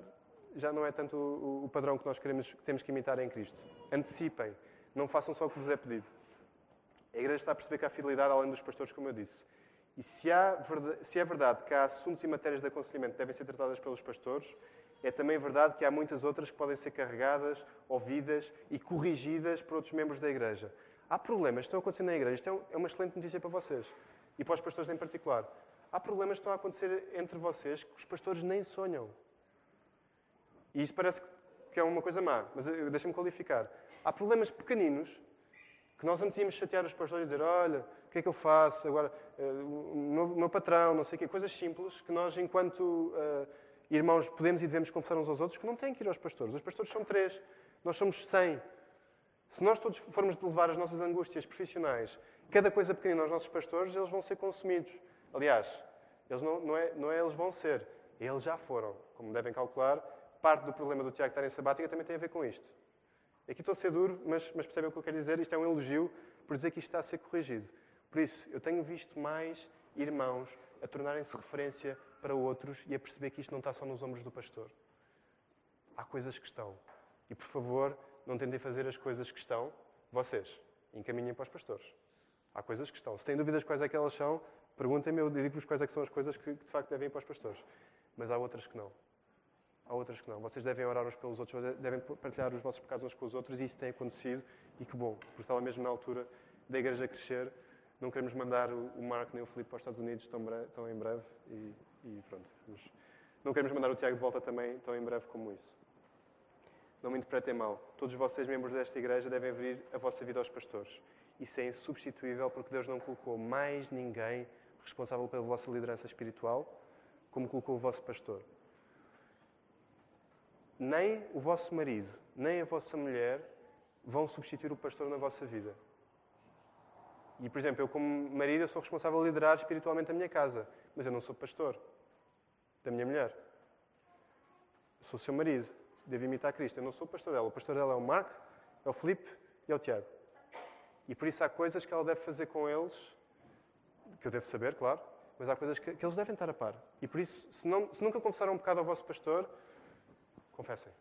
já não é tanto o, o padrão que nós queremos, que temos que imitar em Cristo. Antecipem, não façam só o que vos é pedido. A igreja está a perceber que há fidelidade além dos pastores, como eu disse. E se, há, se é verdade que há assuntos e matérias de aconselhamento que devem ser tratadas pelos pastores, é também verdade que há muitas outras que podem ser carregadas, ouvidas e corrigidas por outros membros da igreja. Há problemas que estão acontecendo na igreja. Isto é, é uma excelente notícia para vocês e para os pastores em particular. Há problemas que estão a acontecer entre vocês que os pastores nem sonham. E isto parece que é uma coisa má, mas deixa-me qualificar. Há problemas pequeninos que nós antes íamos chatear os pastores e dizer: Olha, o que é que eu faço? Agora, uh, o meu, meu, patrão, não sei o quê. Coisas simples que nós, enquanto uh, irmãos, podemos e devemos confessar uns aos outros que não têm que ir aos pastores. Os pastores são três, nós somos cem. Se nós todos formos levar as nossas angústias profissionais, cada coisa pequenina aos nossos pastores, eles vão ser consumidos. Aliás, eles não, não, é, não é eles vão ser, eles já foram. Como devem calcular, parte do problema do Tiago estar em sabática também tem a ver com isto. Aqui estou a ser duro, mas, mas percebem o que eu quero dizer? Isto é um elogio por dizer que isto está a ser corrigido. Por isso, eu tenho visto mais irmãos a tornarem-se referência para outros e a perceber que isto não está só nos ombros do pastor. Há coisas que estão. E, por favor, não tentem fazer as coisas que estão, vocês. Encaminhem para os pastores. Há coisas que estão. Se têm dúvidas quais é que elas são, perguntem-me, eu digo-vos quais é que são as coisas que, que, de facto devem ir para os pastores. Mas há outras que não. Há outras que não. Vocês devem orar uns pelos outros, devem partilhar os vossos pecados uns com os outros, e isso tem acontecido, e que bom, porque estava mesmo na altura da igreja crescer. Não queremos mandar o Marco nem o Filipe para os Estados Unidos tão, breve, tão em breve, e, e pronto. Mas não queremos mandar o Tiago de volta também tão em breve como isso. Não me interpretem mal. Todos vocês, membros desta igreja, devem abrir a vossa vida aos pastores. Isso é insubstituível porque Deus não colocou mais ninguém responsável pela vossa liderança espiritual como colocou o vosso pastor. Nem o vosso marido, nem a vossa mulher vão substituir o pastor na vossa vida. E, por exemplo, eu como marido eu sou responsável a liderar espiritualmente a minha casa, mas eu não sou pastor da minha mulher. Eu sou seu marido, devo imitar Cristo. Eu não sou pastor dela. O pastor dela é o Marco, é o Filipe e é o Tiago. E por isso há coisas que ela deve fazer com eles, que eu devo saber, claro, mas há coisas que, que eles devem estar a par. E por isso, se, não, se nunca confessaram um pecado ao vosso pastor, confessem.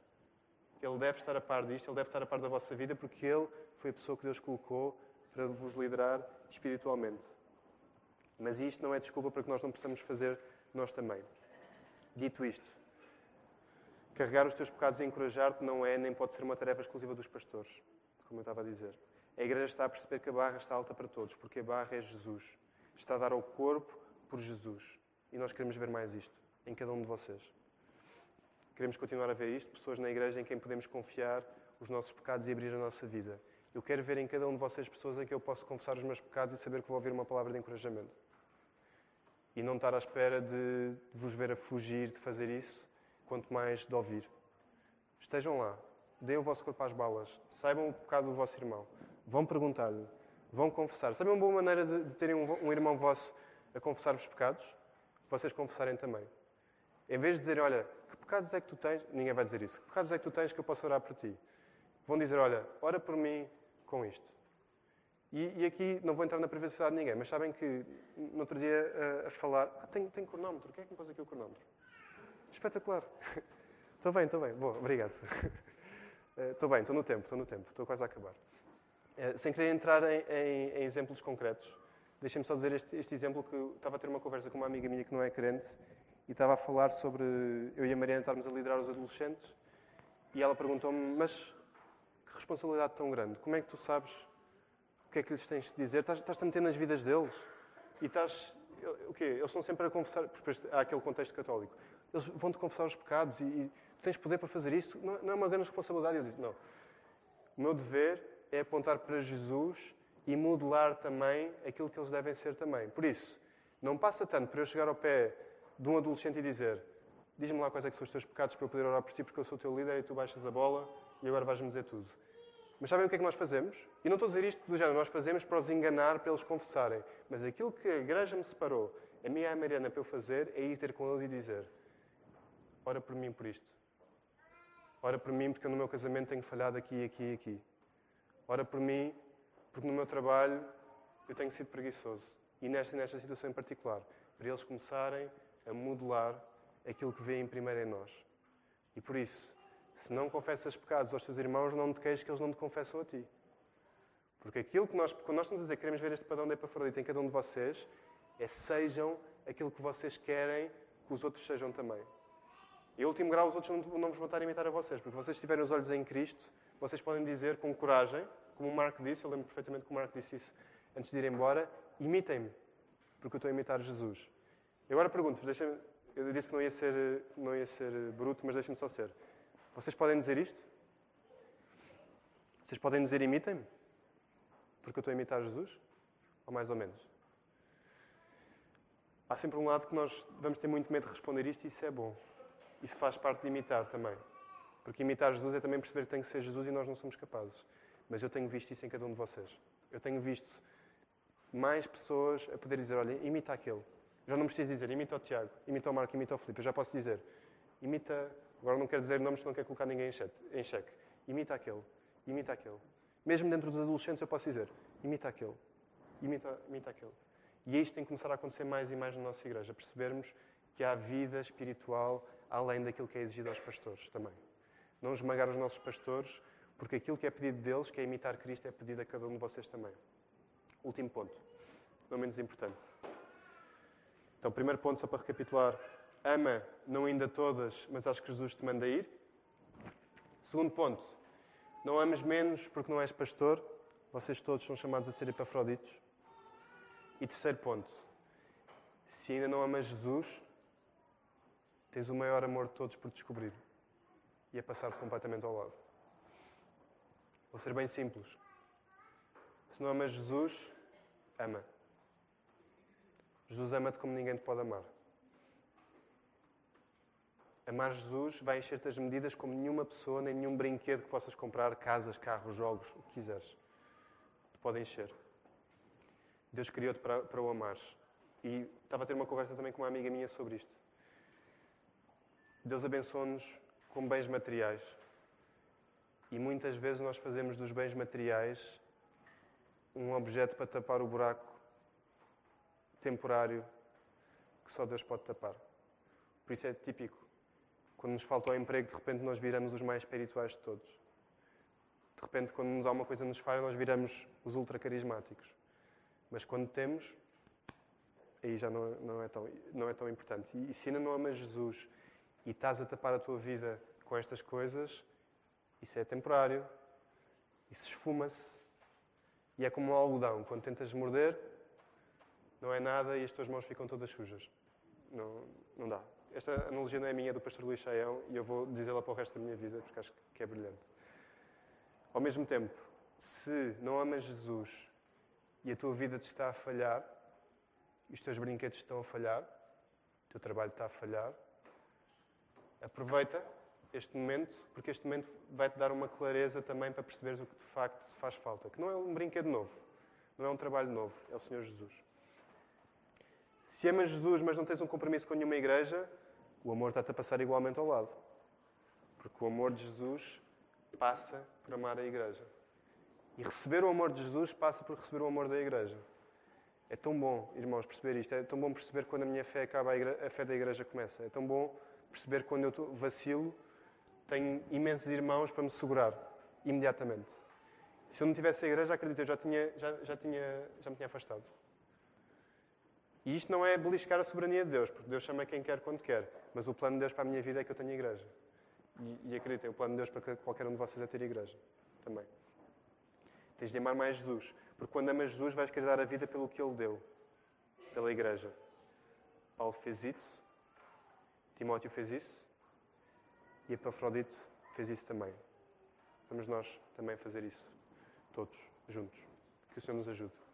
Ele deve estar a par disto, ele deve estar a par da vossa vida, porque ele foi a pessoa que Deus colocou para vos liderar espiritualmente. Mas isto não é desculpa para que nós não possamos fazer nós também. Dito isto, carregar os teus pecados e encorajar-te não é nem pode ser uma tarefa exclusiva dos pastores, como eu estava a dizer. A igreja está a perceber que a barra está alta para todos, porque a barra é Jesus. Está a dar ao corpo por Jesus. E nós queremos ver mais isto em cada um de vocês. Queremos continuar a ver isto, pessoas na igreja em quem podemos confiar os nossos pecados e abrir a nossa vida. Eu quero ver em cada um de vocês pessoas em que eu posso confessar os meus pecados e saber que vou ouvir uma palavra de encorajamento. E não estar à espera de, vos ver a fugir de fazer isso, quanto mais de ouvir. Estejam lá, deem o vosso corpo às balas, saibam o pecado do vosso irmão, vão perguntar-lhe, vão confessar. Sabem uma boa maneira de, de terem um, um, irmão vosso a confessar-vos pecados? Vocês confessarem também. Em vez de dizerem, olha, que pecados é que tu tens? Ninguém vai dizer isso. Que pecados é que tu tens que eu posso orar por ti? Vão dizer, olha, ora por mim com isto. E, e, aqui não vou entrar na privacidade de ninguém, mas sabem que no outro dia a, a falar. Ah, tem, tem cronómetro. Quem é que me pôs aqui o cronómetro? Espetacular. [laughs] Estou bem, estou bem. Boa, obrigado. [laughs] Estou bem, estou no tempo, estou no tempo, estou quase a acabar. Uh, sem querer entrar em, em, em exemplos concretos, deixem-me só dizer este, este, exemplo que eu estava a ter uma conversa com uma amiga minha que não é crente e estava a falar sobre eu e a Mariana estarmos a liderar os adolescentes e ela perguntou-me, mas responsabilidade tão grande, como é que tu sabes o que é que lhes tens de dizer? Estás, estás a meter nas vidas deles e estás... O quê? Eles estão sempre a confessar, há aquele contexto católico, eles vão-te confessar os pecados e, e tu tens poder para fazer isso, não, não é uma grande responsabilidade. Eu disse, não. O meu dever é apontar para Jesus e modelar também aquilo que eles devem ser também. Por isso, não passa tanto para eu chegar ao pé de um adolescente e dizer diz-me lá quais é são os teus pecados para eu poder orar por ti porque eu sou o teu líder e tu baixas a bola e agora vais-me dizer tudo. Mas sabem o que é que nós fazemos? E não estou a dizer isto do género, nós fazemos para os enganar, para eles confessarem. Mas aquilo que a igreja me separou, a minha e a Mariana, para eu fazer, é ir ter com eles e dizer ora por mim por isto. Ora por mim porque no meu casamento tenho falhado aqui, aqui e aqui. Ora por mim porque no meu trabalho eu tenho sido preguiçoso. e nesta, nesta situação em particular, para eles começarem a modelar aquilo que vêem primeiro em nós. E por isso, se não confessas pecados aos teus irmãos, não te queixes que eles não te confessam a ti. Porque aquilo que nós, quando nós estamos a dizer que queremos ver este padrão de Epafrodita em cada um de vocês, é sejam aquilo que vocês querem que os outros sejam também. E, último grau, os outros não, não vos vão estar a imitar a vocês, porque vocês tiverem os olhos em Cristo, vocês podem dizer com coragem, como o Marco disse, eu lembro perfeitamente que o Marco disse isso antes de ir embora, imitem-me, porque eu estou a imitar Jesus. E agora pergunto-vos, eu disse que não ia ser, não ia ser bruto, mas deixem-me só ser. Vocês podem dizer isto? Vocês podem dizer imitem-me? Porque eu estou a imitar Jesus? Ou mais ou menos? Há sempre um lado que nós vamos ter muito medo de responder isto e isso é bom. Isso faz parte de imitar também. Porque imitar Jesus é também perceber que tem que ser Jesus e nós não somos capazes. Mas eu tenho visto isso em cada um de vocês. Eu tenho visto mais pessoas a poder dizer: olha, imita aquele. Já não preciso dizer, imita o Tiago, imita o Marco, imita o Filipe. Eu já posso dizer, imita. Agora não quero dizer nomes, não quero colocar ninguém em xeque. Imita aquele, imita aquele. Mesmo dentro dos adolescentes, eu posso dizer, imita aquele, imita, imita aquele. E isto tem que começar a acontecer mais e mais na nossa igreja. Percebermos que há vida espiritual além daquilo que é exigido aos pastores também. Não esmagar os nossos pastores, porque aquilo que é pedido deles, que é imitar Cristo, é pedido a cada um de vocês também. Último ponto, não menos importante. Então, primeiro ponto, só para recapitular: ama, não ainda todas, mas acho que Jesus te manda ir. Segundo ponto, não ames menos porque não és pastor. Vocês todos são chamados a ser epafroditos. E terceiro ponto, se ainda não amas Jesus, tens o maior amor de todos por descobrir. E é passar-te completamente ao lado. Vou ser bem simples. Se não amas Jesus, ama. Jesus ama-te como ninguém te pode amar. Amar Jesus vai encher-te as medidas como nenhuma pessoa, nem nenhum brinquedo que possas comprar, casas, carros, jogos, o que quiseres. Te pode encher. Deus criou-te para, para o amares. E estava a ter uma conversa também com uma amiga minha sobre isto. Deus abençoa-nos com bens materiais. E muitas vezes nós fazemos dos bens materiais um objeto para tapar o buraco temporário que só Deus pode tapar. Por isso é típico. Quando nos falta o emprego, de repente nós viramos os mais espirituais de todos. De repente, quando nos uma coisa nos falha, nós viramos os ultra carismáticos. Mas quando temos, aí já não, não, é, tão, não é tão importante. E, e se ainda não amas Jesus e estás a tapar a tua vida com estas coisas, isso é temporário, isso esfuma-se e é como um algodão. Quando tentas morder, não é nada e as tuas mãos ficam todas sujas. Não, não dá. Esta analogia não é minha, é do pastor Luís Chaião e eu vou dizê-la para o resto da minha vida porque acho que é brilhante. Ao mesmo tempo, se não amas Jesus e a tua vida te está a falhar, e os teus brinquedos estão a falhar, o teu trabalho está a falhar, aproveita este momento, porque este momento vai-te dar uma clareza também para perceberes o que de facto te faz falta. Que não é um brinquedo novo, não é um trabalho novo, é o Senhor Jesus. Se amas Jesus, mas não tens um compromisso com nenhuma igreja, o amor está-te a passar igualmente ao lado. Porque o amor de Jesus passa por amar a igreja. E receber o amor de Jesus passa por receber o amor da igreja. É tão bom, irmãos, perceber isto. É tão bom perceber quando a minha fé acaba, a, a fé da igreja começa. É tão bom perceber quando eu vacilo, tenho imensos irmãos para me segurar, imediatamente. Se eu não tivesse a igreja, acredito, eu já, tinha, já, já, tinha, já me tinha afastado. E isto não é beliscar a soberania de Deus, porque Deus chama quem quer quando quer. Mas o plano de Deus para a minha vida é que eu tenha igreja. E, e acreditem, o plano de Deus para qualquer um de vocês é ter igreja. Também. Tens de amar mais Jesus. Porque quando amas Jesus, vais querer dar a vida pelo que Ele deu. Pela igreja. Paulo fez isso. Timóteo fez isso. E Epafrodito fez isso também. Vamos nós também fazer isso. Todos, juntos. Que o Senhor nos ajude.